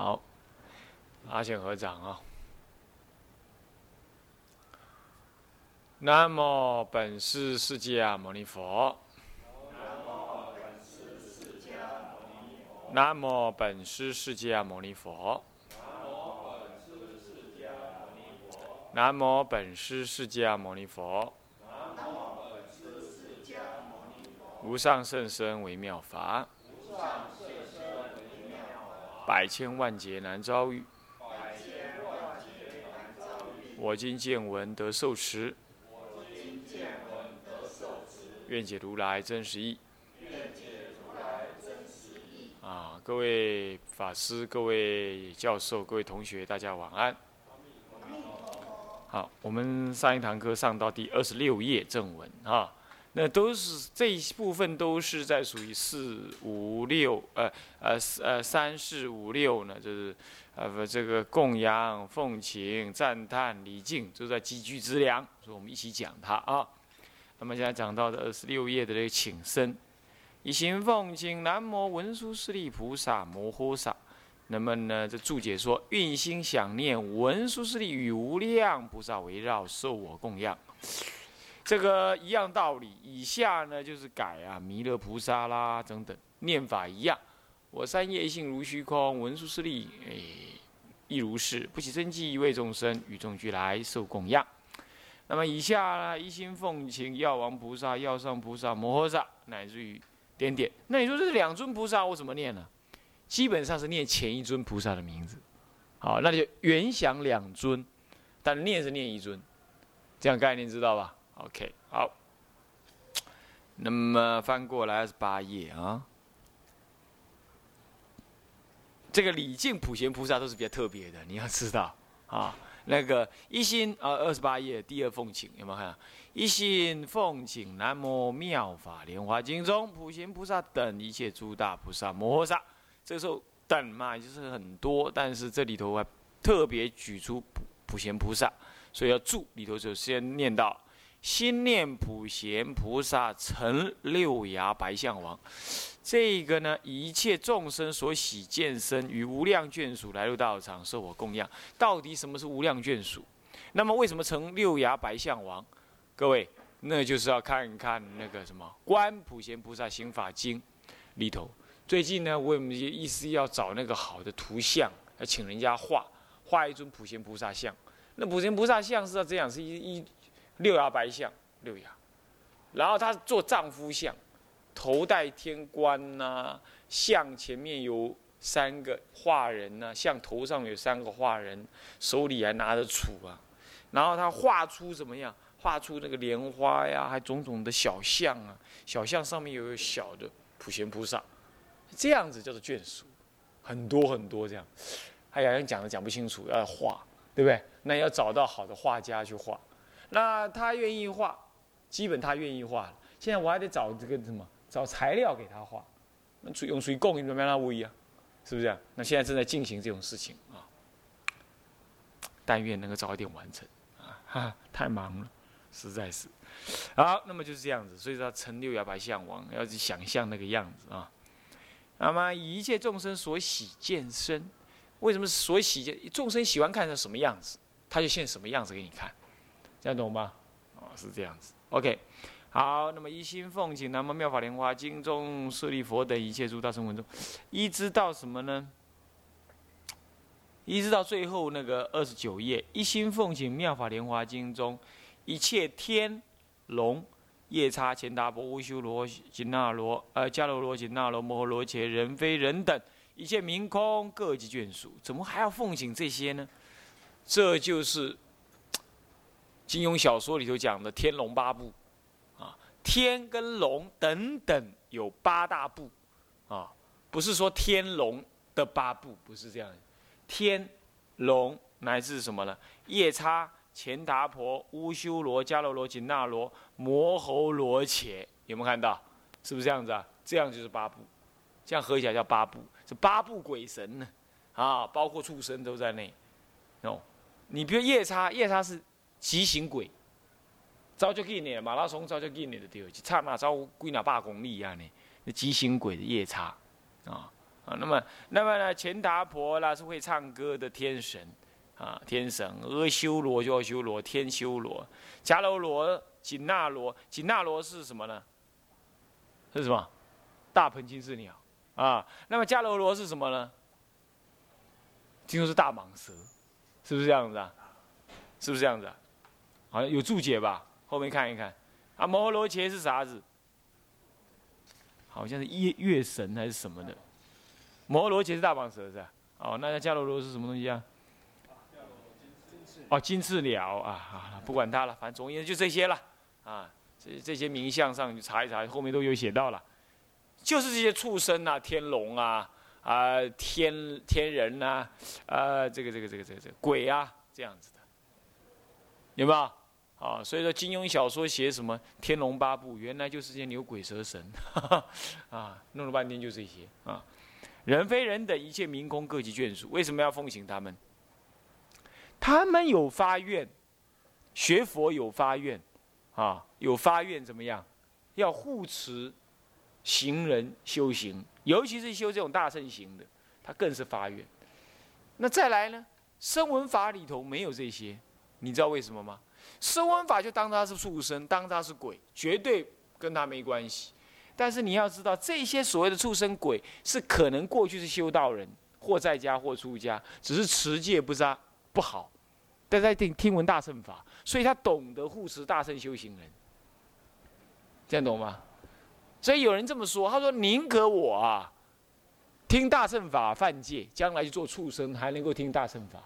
好，阿贤合掌啊。南无本师释迦牟尼佛。南无本师释迦牟尼佛。南无本师释迦牟尼佛。无上甚深微妙法。百千万劫难遭遇。我今见闻得受持。愿解如来真实义。啊，各位法师、各位教授、各位同学，大家晚安。好，我们上一堂课上到第二十六页正文啊。那都是这一部分都是在属于四五六呃呃呃三四五六呢，就是呃不这个供养奉请赞叹礼敬，都在积聚之良，所以我们一起讲它啊。那么现在讲到的二十六页的这个请生，一心奉请南无文殊师利菩萨摩诃萨。那么呢，这注解说，运心想念文殊师利与无量菩萨围绕，受我供养。这个一样道理，以下呢就是改啊，弥勒菩萨啦等等，念法一样。我三业性如虚空，文殊师利哎亦如是，不起真迹，一位众生与众俱来受供养。那么以下呢，一心奉请药王菩萨、药上菩萨、摩诃萨，乃至于点点。那你说这两尊菩萨我怎么念呢？基本上是念前一尊菩萨的名字。好，那就原想两尊，但念是念一尊，这样概念知道吧？OK，好。那么翻过来是八页啊。这个礼敬普贤菩萨都是比较特别的，你要知道啊。那个一心啊，二十八页第二奉请有没有看？一心奉请南无妙法莲华经中普贤菩萨等一切诸大菩萨摩诃萨。这时候等嘛，就是很多，但是这里头还特别举出普普贤菩萨，所以要注里头就先念到。心念普贤菩萨成六牙白象王，这个呢，一切众生所喜见身与无量眷属来入道场受我供养。到底什么是无量眷属？那么为什么成六牙白象王？各位，那就是要看一看那个什么《观普贤菩萨行法经》里头。最近呢，我们意思要找那个好的图像，要请人家画画一尊普贤菩萨像。那普贤菩萨像是要这样，是一一。六牙白象，六牙，然后他做丈夫像，头戴天冠呐，像前面有三个画人呐，像头上有三个画人，手里还拿着杵啊，然后他画出怎么样？画出那个莲花呀，还种种的小象啊，小象上面有小的普贤菩萨，这样子叫做眷属，很多很多这样，哎呀，讲的讲不清楚，要画，对不对？那要找到好的画家去画。那他愿意画，基本他愿意画。现在我还得找这个什么，找材料给他画。那用水供应怎么样？那不一样，是不是？那现在正在进行这种事情啊。但愿能够早一点完成啊！哈，太忙了，实在是。好，那么就是这样子。所以说，成六牙白象王要去想象那个样子啊。那么一切众生所喜见身，为什么所喜见？众生喜欢看成什么样子，他就现什么样子给你看。这样懂吗？哦，是这样子。OK，好，那么一心奉请南无妙法莲华经中舍利佛等一切诸大圣文中，一直到什么呢？一直到最后那个二十九页，一心奉请妙法莲华经中一切天龙夜叉乾达婆乌修罗紧那罗呃迦罗罗紧那罗摩诃罗伽人非人等一切明空各级眷属，怎么还要奉请这些呢？这就是。金庸小说里头讲的天龙八部，啊，天跟龙等等有八大部，啊，不是说天龙的八部，不是这样，天龙乃至什么呢？夜叉、钱达婆、乌修罗、迦罗罗、紧那罗、摩喉罗伽，有没有看到？是不是这样子啊？这样就是八部，这样合起来叫八部，是八部鬼神呢，啊，包括畜生都在内。哦，你比如夜叉，夜叉是。急行鬼，早就给你马拉松早就给你的对，一刹那走几那百公里啊呢？那急行鬼的夜叉，啊啊。那么，那么呢，钱达婆啦是会唱歌的天神，啊，天神。阿修罗就阿修罗，天修罗。迦楼罗、紧那罗，紧那罗是什么呢？是什么？大鹏金翅鸟啊。那么迦楼罗是什么呢？听说是大蟒蛇，是不是这样子啊？是不是这样子啊？好像有注解吧？后面看一看。啊，摩罗伽是啥子？好像是月月神还是什么的？摩罗伽是大蟒蛇是吧？哦，那迦罗罗是什么东西啊？哦，金翅鸟啊，不管它了，反正总而言之就这些了啊。这这些名相上去查一查，后面都有写到了，就是这些畜生啊，天龙啊，啊天天人呐，啊这个这个这个这个这个鬼啊，这样子的，有没有？啊，所以说金庸小说写什么《天龙八部》，原来就是些牛鬼蛇神，哈哈啊，弄了半天就这些啊。人非人等，一切民空，各级眷属，为什么要奉行他们？他们有发愿，学佛有发愿，啊，有发愿怎么样？要护持行人修行，尤其是修这种大圣行的，他更是发愿。那再来呢？声闻法里头没有这些，你知道为什么吗？声闻法就当他是畜生，当他是鬼，绝对跟他没关系。但是你要知道，这些所谓的畜生鬼，是可能过去是修道人，或在家或出家，只是持戒不扎不好，但在听听闻大乘法，所以他懂得护持大乘修行人。这样懂吗？所以有人这么说，他说：“宁可我啊，听大乘法犯戒，将来去做畜生，还能够听大乘法。”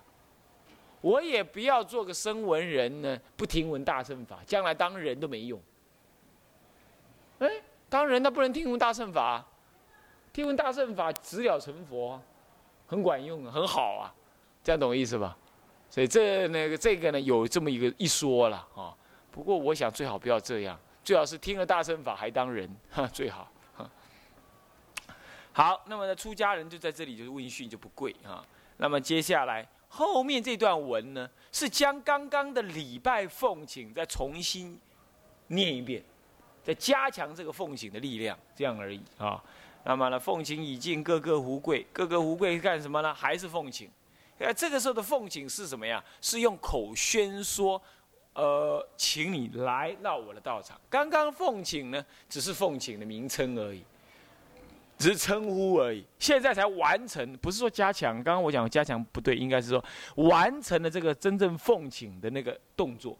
我也不要做个声闻人呢，不听闻大乘法，将来当人都没用。哎，当人他不能听闻大乘法，听闻大乘法直了成佛，很管用，很好啊，这样懂我意思吧？所以这那个这个呢，有这么一个一说了啊。不过我想最好不要这样，最好是听了大乘法还当人，哈，最好。好，那么呢，出家人就在这里就是问讯就不贵啊。那么接下来。后面这段文呢，是将刚刚的礼拜奉请再重新念一遍，再加强这个奉请的力量，这样而已啊。那么呢，奉请已尽，各个胡贵，各个胡贵干什么呢？还是奉请。呃，这个时候的奉请是什么呀？是用口宣说，呃，请你来到我的道场。刚刚奉请呢，只是奉请的名称而已。只是称呼而已，现在才完成，不是说加强。刚刚我讲加强不对，应该是说完成了这个真正奉请的那个动作。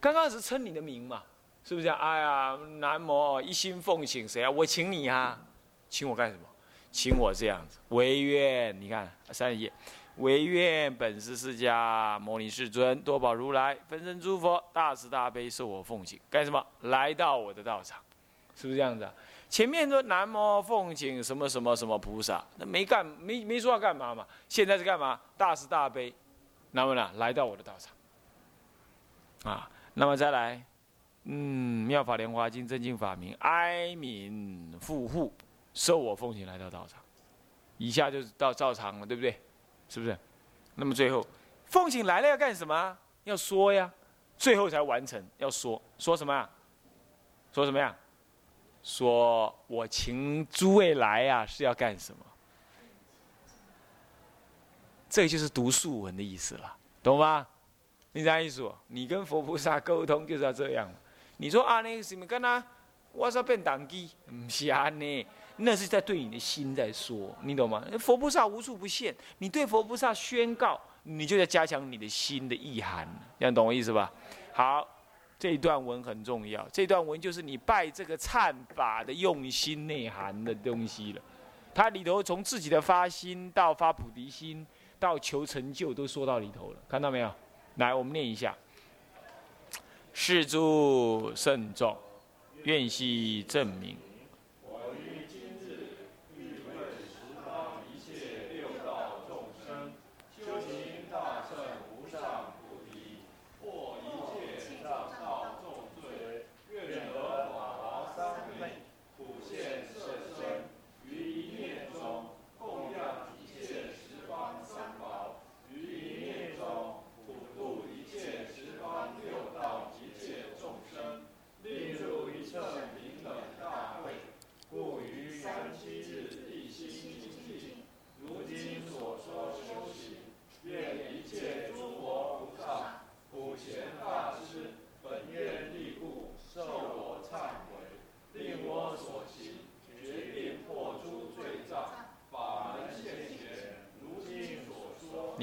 刚刚是称你的名嘛，是不是？哎呀，南无一心奉请谁啊？我请你啊，请我干什么？请我这样子，唯愿你看三十页，唯愿本师释迦牟尼世尊多宝如来分身诸佛大慈大悲受我奉请干什么？来到我的道场，是不是这样子？前面说南无奉请什么什么什么菩萨，那没干没没说要干嘛嘛？现在是干嘛？大慈大悲，那么呢，来到我的道场，啊，那么再来，嗯，妙法莲华经真经法名哀悯富护，受我奉请来到道场，以下就是到照常了，对不对？是不是？那么最后，奉请来了要干什么？要说呀，最后才完成，要说说什么呀？说什么呀？说我请诸位来呀，是要干什么？这就是读素文的意思了，懂吗？你啥意思？你跟佛菩萨沟通就是要这样。你说啊，那个什么跟他，我说变党机，不是啊呢？那是在对你的心在说，你懂吗？佛菩萨无处不现，你对佛菩萨宣告，你就在加强你的心的意涵，这样懂我意思吧？好。这段文很重要，这段文就是你拜这个忏法的用心内涵的东西了。它里头从自己的发心到发菩提心，到求成就，都说到里头了。看到没有？来，我们念一下：世诸圣众，愿悉证明。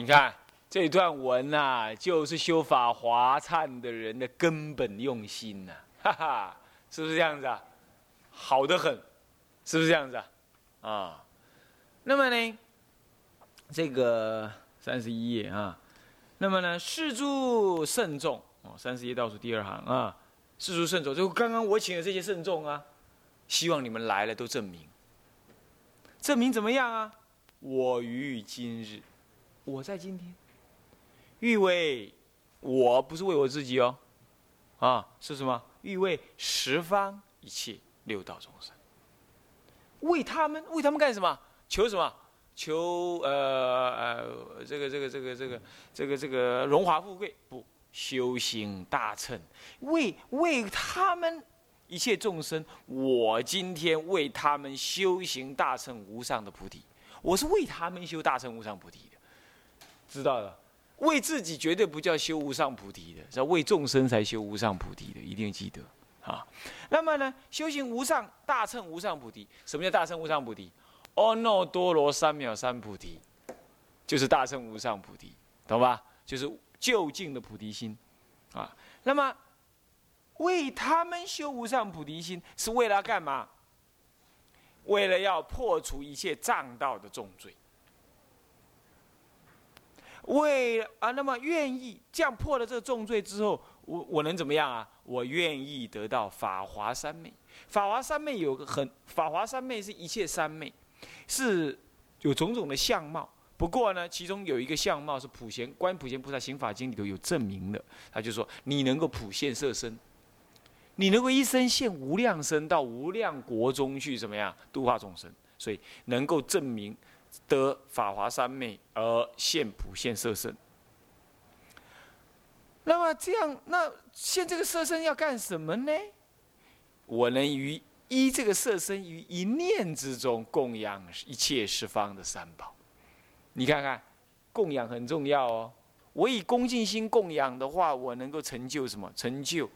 你看这段文呐，就是修法华忏的人的根本用心呐，哈哈，是不是这样子啊？好的很，是不是这样子啊？啊，那么呢，这个三十一页啊，那么呢，事诸慎重哦，三十页倒数第二行啊，事诸慎重，就刚刚我请的这些慎重啊，希望你们来了都证明，证明怎么样啊？我于今日，我在今天，欲为，我不是为我自己哦，啊，是什么？欲为十方一切六道众生，为他们，为他们干什么？求什么？求呃呃，这个这个这个这个这个这个荣华富贵？不，修行大乘，为为他们一切众生，我今天为他们修行大乘无上的菩提。我是为他们修大乘无上菩提的，知道了。为自己绝对不叫修无上菩提的，是为众生才修无上菩提的，一定记得啊。那么呢，修行无上大乘无上菩提，什么叫大乘无上菩提？阿耨多罗三藐三菩提，就是大乘无上菩提，懂吧？就是就近的菩提心啊。那么为他们修无上菩提心，是为了干嘛？为了要破除一切障道的重罪，为啊，那么愿意这样破了这个重罪之后，我我能怎么样啊？我愿意得到法华三昧。法华三昧有个很，法华三昧是一切三昧，是有种种的相貌。不过呢，其中有一个相貌是普贤观普贤菩萨行法经里头有证明的，他就说你能够普现色身。你能够一生现无量身到无量国中去，怎么样度化众生？所以能够证明得法华三昧而现普现色身。那么这样，那现这个色身要干什么呢？我能于依这个色身于一念之中供养一切十方的三宝。你看看，供养很重要哦。我以恭敬心供养的话，我能够成就什么？成就。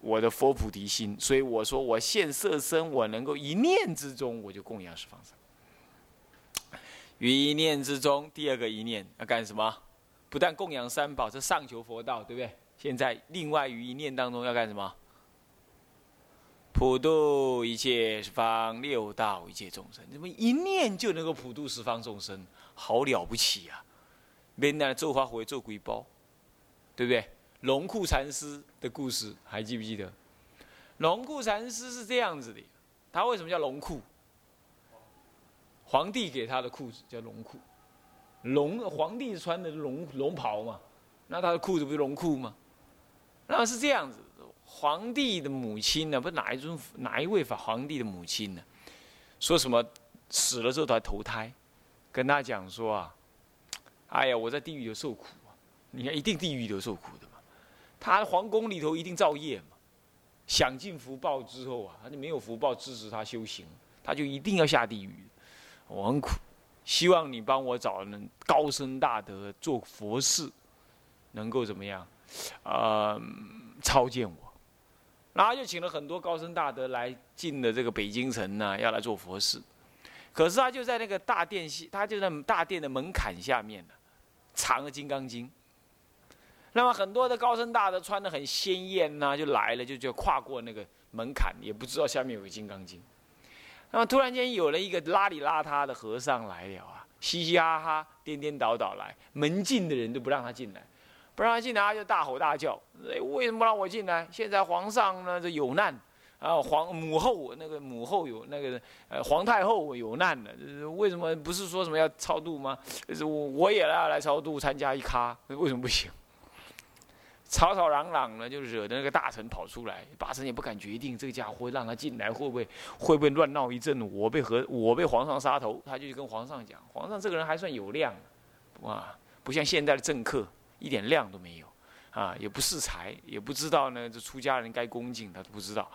我的佛菩提心，所以我说我现色身，我能够一念之中我就供养十方三于一念之中，第二个一念要干什么？不但供养三宝，是上求佛道，对不对？现在另外于一念当中要干什么？普度一切十方六道一切众生，怎么一念就能够普度十方众生？好了不起呀！免那做花回做鬼包，对不对？龙库禅师的故事还记不记得？龙库禅师是这样子的，他为什么叫龙库？皇帝给他的裤子叫龙裤，龙皇帝穿的龙龙袍嘛，那他的裤子不是龙裤吗？那是这样子，皇帝的母亲呢，不是哪一尊哪一位法皇帝的母亲呢？说什么死了之后他投胎，跟他讲说啊，哎呀，我在地狱里受苦啊，你看一定地狱里受苦的嘛。他皇宫里头一定造业嘛，享尽福报之后啊，他就没有福报支持他修行，他就一定要下地狱。我很苦，希望你帮我找人高僧大德做佛事，能够怎么样？呃，超荐我。然后就请了很多高僧大德来进了这个北京城呢，要来做佛事。可是他就在那个大殿下，他就在大殿的门槛下面呢，藏了《金刚经》。那么很多的高僧大德穿的很鲜艳呐，就来了，就就跨过那个门槛，也不知道下面有个金刚经。那么突然间有了一个邋里邋遢的和尚来了啊，嘻嘻哈哈、颠颠倒倒来，门禁的人都不让他进来，不让他进来，他就大吼大叫：“，为什么不让我进来？现在皇上呢这有难啊，皇母后那个母后有那个呃皇太后有难了，为什么不是说什么要超度吗？我我也要来超度，参加一咖，为什么不行？”吵吵嚷嚷呢，就惹得那个大臣跑出来，大臣也不敢决定这个家伙让他进来会不会会不会乱闹一阵，我被和我被皇上杀头，他就去跟皇上讲，皇上这个人还算有量，哇，不像现在的政客一点量都没有，啊，也不识才，也不知道呢，这出家人该恭敬，他都不知道。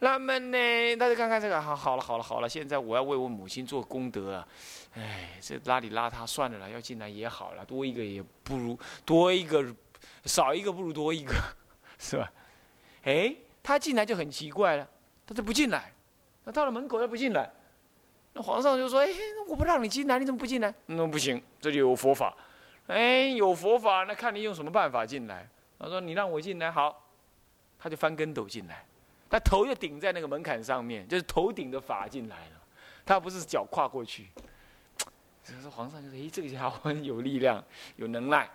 那么呢，大家看看这个，好，好了，好了，好了，现在我要为我母亲做功德啊，哎，这邋里邋遢算了啦，要进来也好了，多一个也不如多一个。少一个不如多一个，是吧？哎，他进来就很奇怪了，他就不进来。那到了门口他不进来，那皇上就说：“哎，我不让你进来，你怎么不进来？”那不行，这里有佛法。哎，有佛法，那看你用什么办法进来。他说：“你让我进来，好。”他就翻跟斗进来，他头就顶在那个门槛上面，就是头顶的法进来了，他不是脚跨过去。所以说皇上就说：“哎，这个家伙有力量，有能耐。”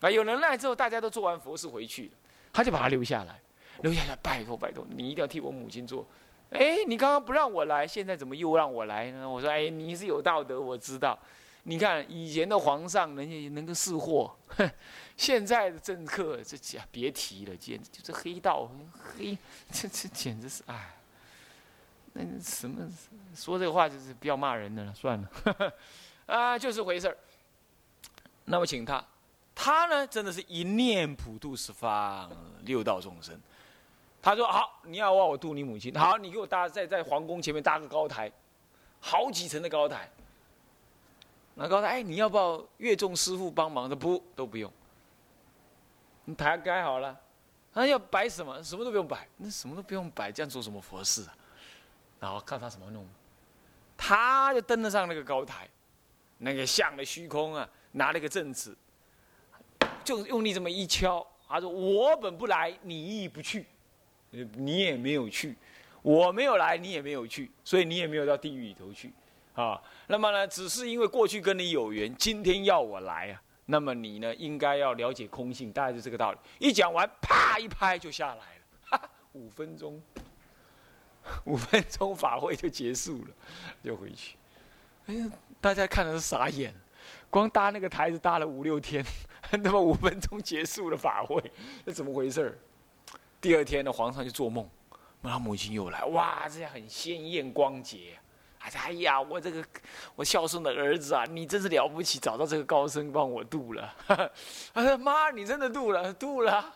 啊，有能耐之后，大家都做完佛事回去，他就把他留下来，留下来，拜托拜托，你一定要替我母亲做。哎，你刚刚不让我来，现在怎么又让我来呢？我说：“哎，你是有道德，我知道。你看以前的皇上，人家也能够识货，哼。”现在的政客，这简别提了，简直就是黑道黑，这这简直是哎，那什么说这个话就是不要骂人的了，算了，啊，就是回事儿。那么请他，他呢真的是一念普度十方六道众生。他说好，你要我我度你母亲，好，你给我搭在在皇宫前面搭个高台，好几层的高台。那高台，哎，你要不要岳仲师傅帮忙？他不，都不用。你台盖好了，他要摆什么？什么都不用摆，那什么都不用摆，这样做什么佛事啊？然后看他怎么弄，他就登得上那个高台，那个像的虚空啊，拿了个正子，就用力这么一敲，他说：“我本不来，你亦不去，你也没有去，我没有来，你也没有去，所以你也没有到地狱里头去啊。那么呢，只是因为过去跟你有缘，今天要我来啊。”那么你呢，应该要了解空性，大概是这个道理。一讲完，啪一拍就下来了，哈哈五分钟，五分钟法会就结束了，就回去。哎呀，大家看的是傻眼，光搭那个台子搭了五六天，那么五分钟结束了法会，这怎么回事儿？第二天呢，皇上就做梦，他母亲又来，哇，这样很鲜艳光洁。哎呀，我这个我孝顺的儿子啊，你真是了不起，找到这个高僧帮我渡了。他说：“妈，你真的渡了，渡了。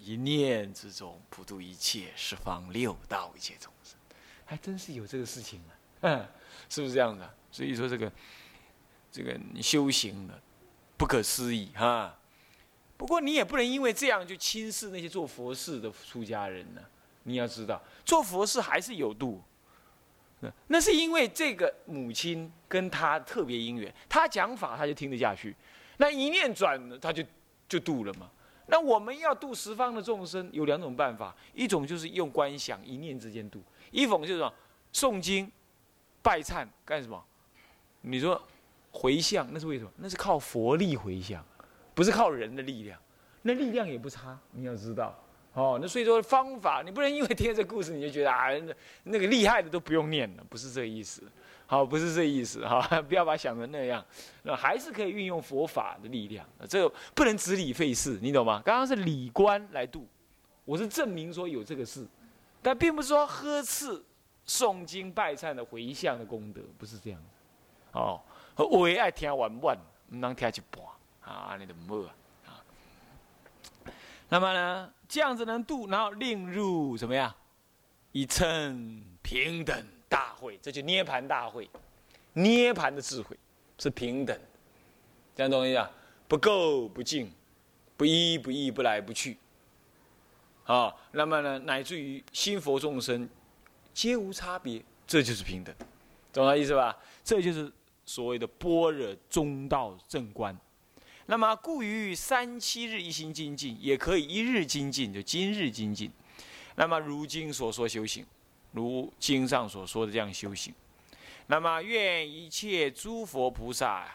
一念之中普度一切，十方六道一切众生，还真是有这个事情啊，是不是这样的？所以说这个这个修行的不可思议哈。不过你也不能因为这样就轻视那些做佛事的出家人呢。你要知道，做佛事还是有度。那是因为这个母亲跟他特别姻缘，他讲法他就听得下去，那一念转他就就度了嘛。那我们要度十方的众生有两种办法，一种就是用观想一念之间度，一种就是说诵经、拜忏干什么？你说回向那是为什么？那是靠佛力回向，不是靠人的力量，那力量也不差，你要知道。哦，那所以说方法，你不能因为听这故事你就觉得 啊，那个厉害的都不用念了，不是这个意思。好，不是这意思哈，不要把它想成那样。那还是可以运用佛法的力量，这个不能只理费事，你懂吗？刚刚是理观来度，我是证明说有这个事，但并不是说呵斥诵经拜忏的回向的功德，不是这样。哦，我爱听完万，唔能听一半啊，你的么啊？那么呢，这样子能度，然后令入怎么样？一称平等大会，这就涅盘大会。涅盘的智慧是平等，这样懂我意思？不垢不净，不依不依，不来不去。啊，那么呢，乃至于心佛众生皆无差别，这就是平等，懂我意思吧？这就是所谓的般若中道正观。那么，故于三七日一心精进，也可以一日精进，就今日精进。那么，如今所说修行，如经上所说的这样修行。那么，愿一切诸佛菩萨、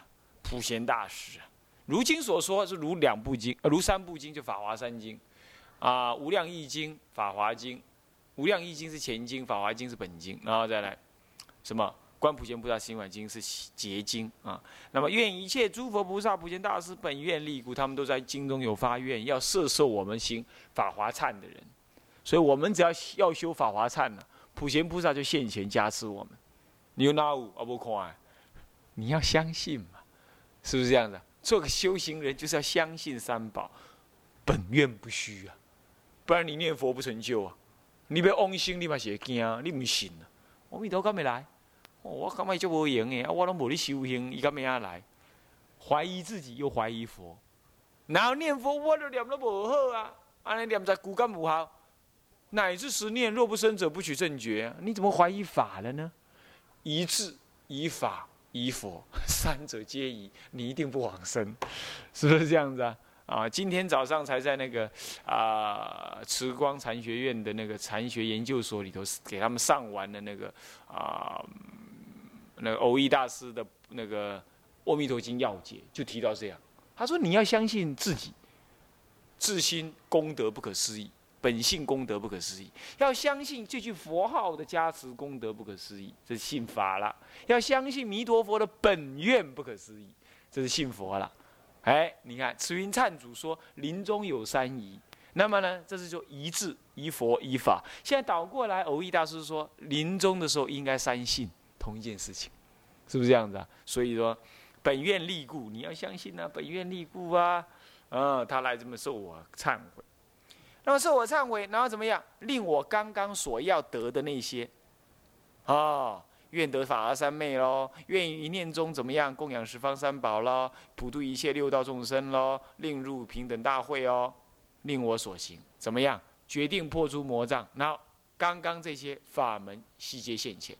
普贤大师，如今所说是如两部经，呃，如三部经就《法华三经》，啊，《无量易经》《法华经》，《无量易经》是前经，《法华经》是本经，然后再来什么？观普贤菩萨行愿经是结经啊，那么愿一切诸佛菩萨、普贤大师本愿力故，他们都在经中有发愿，要摄受我们行法华忏的人，所以我们只要要修法华忏呢，普贤菩萨就现前加持我们。你有哪五啊？不快，你要相信嘛，是不是这样的？做个修行人就是要相信三宝，本愿不虚啊，不然你念佛不成就啊。你别妄心，你嘛是会惊，你唔信啊。阿弥陀佛，没来。我感觉就无用诶，啊，我拢无咧修行，伊干咩啊来？怀疑自己又怀疑佛，然后念佛我都念得无好啊，安尼念在骨干无好，乃至十念若不生者不取正觉，你怎么怀疑法了呢？一致以法疑佛，三者皆疑，你一定不往生，是不是这样子啊？啊，今天早上才在那个啊慈光禅学院的那个禅学研究所里头给他们上完的那个啊那个偶益大师的那个《阿弥陀经要解》，就提到这样，他说你要相信自己，自心功德不可思议。本性功德不可思议，要相信这句佛号的加持功德不可思议，这是信法了；要相信弥陀佛的本愿不可思议，这是信佛了。哎，你看慈云忏祖说临终有三疑，那么呢，这是说一致依佛依法。现在倒过来，偶益大师说临终的时候应该三信，同一件事情，是不是这样子啊？所以说本愿力故，你要相信啊，本愿力故啊，啊，他来这么受我忏悔。那么受我忏悔，然后怎么样？令我刚刚所要得的那些，啊，愿得法阿三昧喽，愿一念中怎么样供养十方三宝喽，普度一切六道众生喽，令入平等大会哦，令我所行怎么样？决定破除魔障。那刚刚这些法门悉皆现前，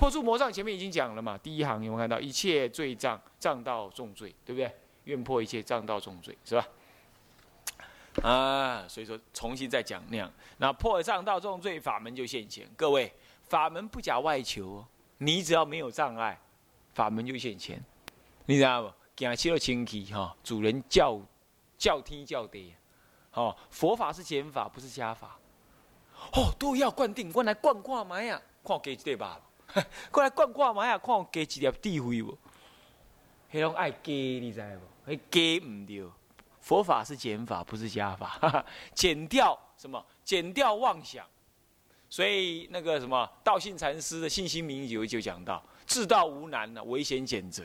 破除魔障前面已经讲了嘛？第一行有没有看到？一切罪障障道重罪，对不对？愿破一切障道重罪，是吧？啊，所以说重新再讲那样，那破障道重罪法门就现前。各位，法门不假外求，你只要没有障碍，法门就现前。你知道不？行起了清气哈，主人叫叫天叫地，哦，佛法是减法，不是加法。哦，都要灌顶，我来灌挂埋呀，看给对吧。过来逛逛嘛呀，看我加一粒智慧不？迄种爱加，你知不？迄加唔对。佛法是减法，不是加法。减掉什么？减掉妄想。所以那个什么道信禅师的信心名有就讲到：自道无难呢，唯嫌减责。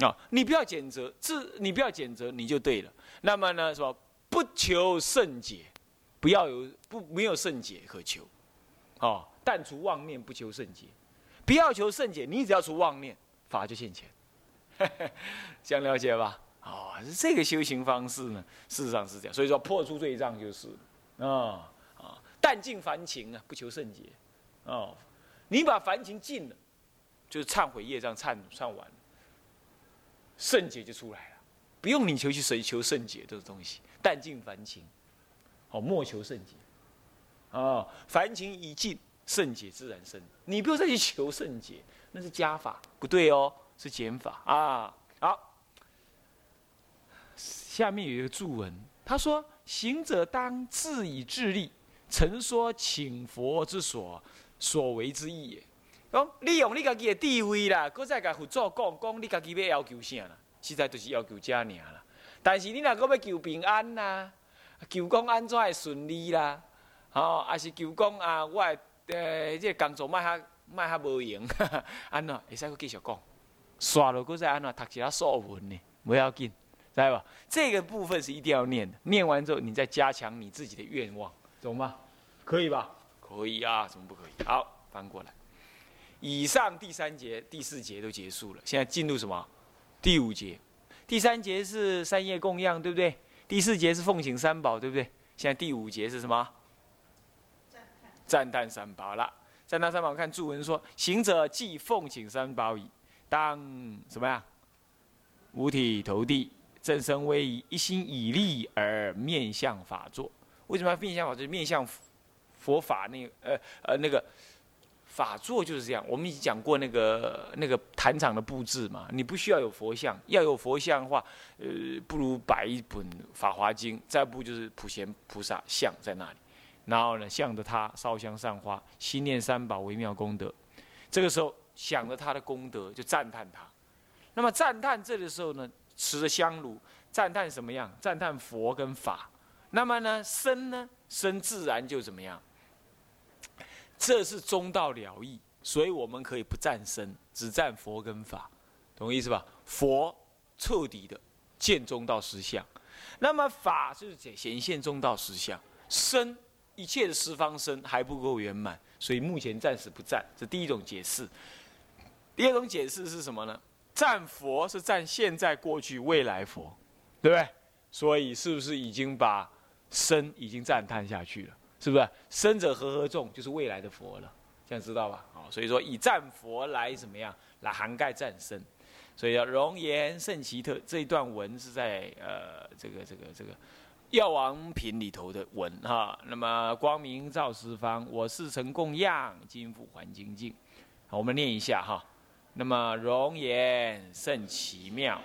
啊，你不要减责，自你不要减责，你就对了。那么呢，什么不求甚解，不要有不没有甚解可求。哦，但除妄念，不求甚解。不要求甚解，你只要除妄念，法就现前。这样了解吧？哦，是这个修行方式呢，事实上是这样，所以说破除罪障就是啊啊，淡尽凡情啊，不求甚解，哦，你把凡情尽了，就是忏悔业障忏忏完，圣解就出来了，不用你求去谁求圣解这个东西，淡尽凡情，哦，莫求圣解，啊，凡情已尽，圣解自然生，你不用再去求圣解，那是加法，不对哦，是减法啊，好。下面有一个注文，他说：“行者当自以自力，曾说请佛之所所为之意也。讲利用你家己的地位啦，搁再甲佛祖讲讲，你家己要要求啥啦？实在就是要求这尔啦。但是你若搁要求平安呐，求讲安怎会顺利啦？哦，还是求讲啊，我呃，这工作卖哈卖哈无用，安怎会使搁继续讲？刷了搁再安怎读一下素文呢？不要紧。”知道吧？这个部分是一定要念的，念完之后你再加强你自己的愿望，懂吗？可以吧？可以啊，怎么不可以？好，翻过来。以上第三节、第四节都结束了，现在进入什么？第五节。第三节是三业供养，对不对？第四节是奉请三宝，对不对？现在第五节是什么？赞叹三宝了。赞叹三宝，看注文说：行者既奉请三宝矣，当什么呀？五体投地。正身威仪，一心以利而面向法座。为什么要面向法座？面向佛法那个呃呃那个法座就是这样。我们已经讲过那个那个坛场的布置嘛。你不需要有佛像，要有佛像的话，呃，不如摆一本《法华经》，再不就是普贤菩萨像在那里，然后呢，向着他烧香上花，心念三宝微妙功德。这个时候想着他的功德，就赞叹他。那么赞叹这个时候呢？持着香炉赞叹什么样？赞叹佛跟法。那么呢，身呢？身自然就怎么样？这是中道了义，所以我们可以不赞身，只赞佛跟法，懂我意思吧？佛彻底的见中道实相，那么法是显现中道实相。身一切的十方身还不够圆满，所以目前暂时不赞。这第一种解释。第二种解释是什么呢？赞佛是赞现在、过去、未来佛，对不对？所以是不是已经把身已经赞叹下去了？是不是？生者和合众就是未来的佛了，这样知道吧？好，所以说以战佛来怎么样来涵盖战胜，所以要容颜甚奇特。这一段文是在呃这个这个这个药王品里头的文哈。那么光明照十方，我是成供养，金复还清净。好，我们念一下哈。那么容颜甚奇妙。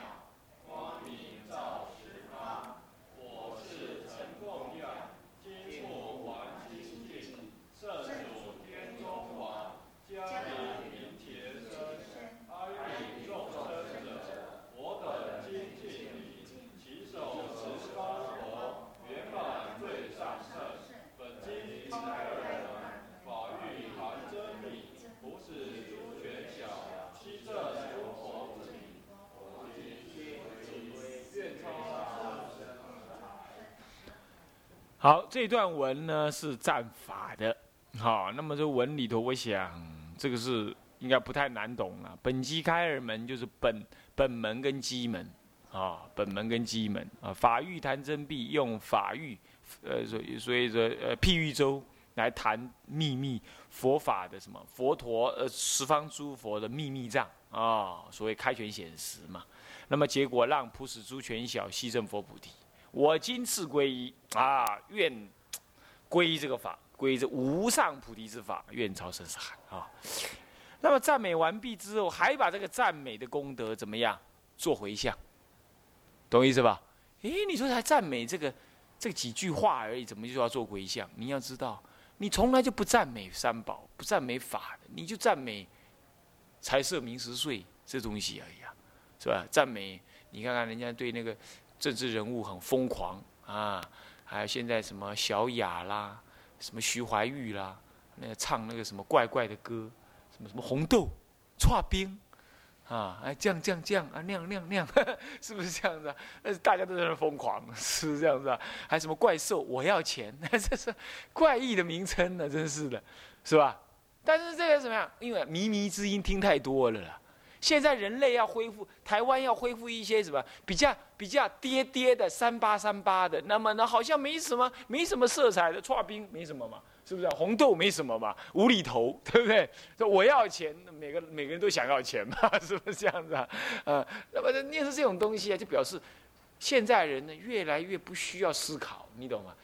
好，这段文呢是战法的，好，那么这文里头，我想这个是应该不太难懂了。本机开二门就是本本门跟机门，啊，本门跟机门啊，法欲谈真谛，用法欲，呃，所以所以说呃譬喻周来谈秘密佛法的什么佛陀呃十方诸佛的秘密藏啊，所谓开权显实嘛。那么结果让普使诸权小，悉证佛菩提。我今次皈依啊，愿皈依这个法，皈依这无上菩提之法，愿超生死海啊。那么赞美完毕之后，还把这个赞美的功德怎么样做回向？懂意思吧？诶，你说才赞美这个这几句话而已，怎么就要做回向？你要知道，你从来就不赞美三宝，不赞美法的，你就赞美财色名食睡这东西而已啊，是吧？赞美，你看看人家对那个。政治人物很疯狂啊，还有现在什么小雅啦，什么徐怀钰啦，那个唱那个什么怪怪的歌，什么什么红豆，串冰，啊，哎这样这样这样啊，那样那样那样，是不是这样子？但是大家都在那疯狂，是这样子啊？还什么怪兽，我要钱，这是怪异的名称呢，真是的，是吧？但是这个怎么样？因为靡靡之音听太多了啦。现在人类要恢复，台湾要恢复一些什么比较比较跌跌的三八三八的，那么呢好像没什么没什么色彩的，串冰没什么嘛，是不是？红豆没什么嘛，无厘头，对不对？说我要钱，每个每个人都想要钱嘛，是不是这样子啊？呃，那么念是这种东西啊，就表示现在人呢越来越不需要思考，你懂吗？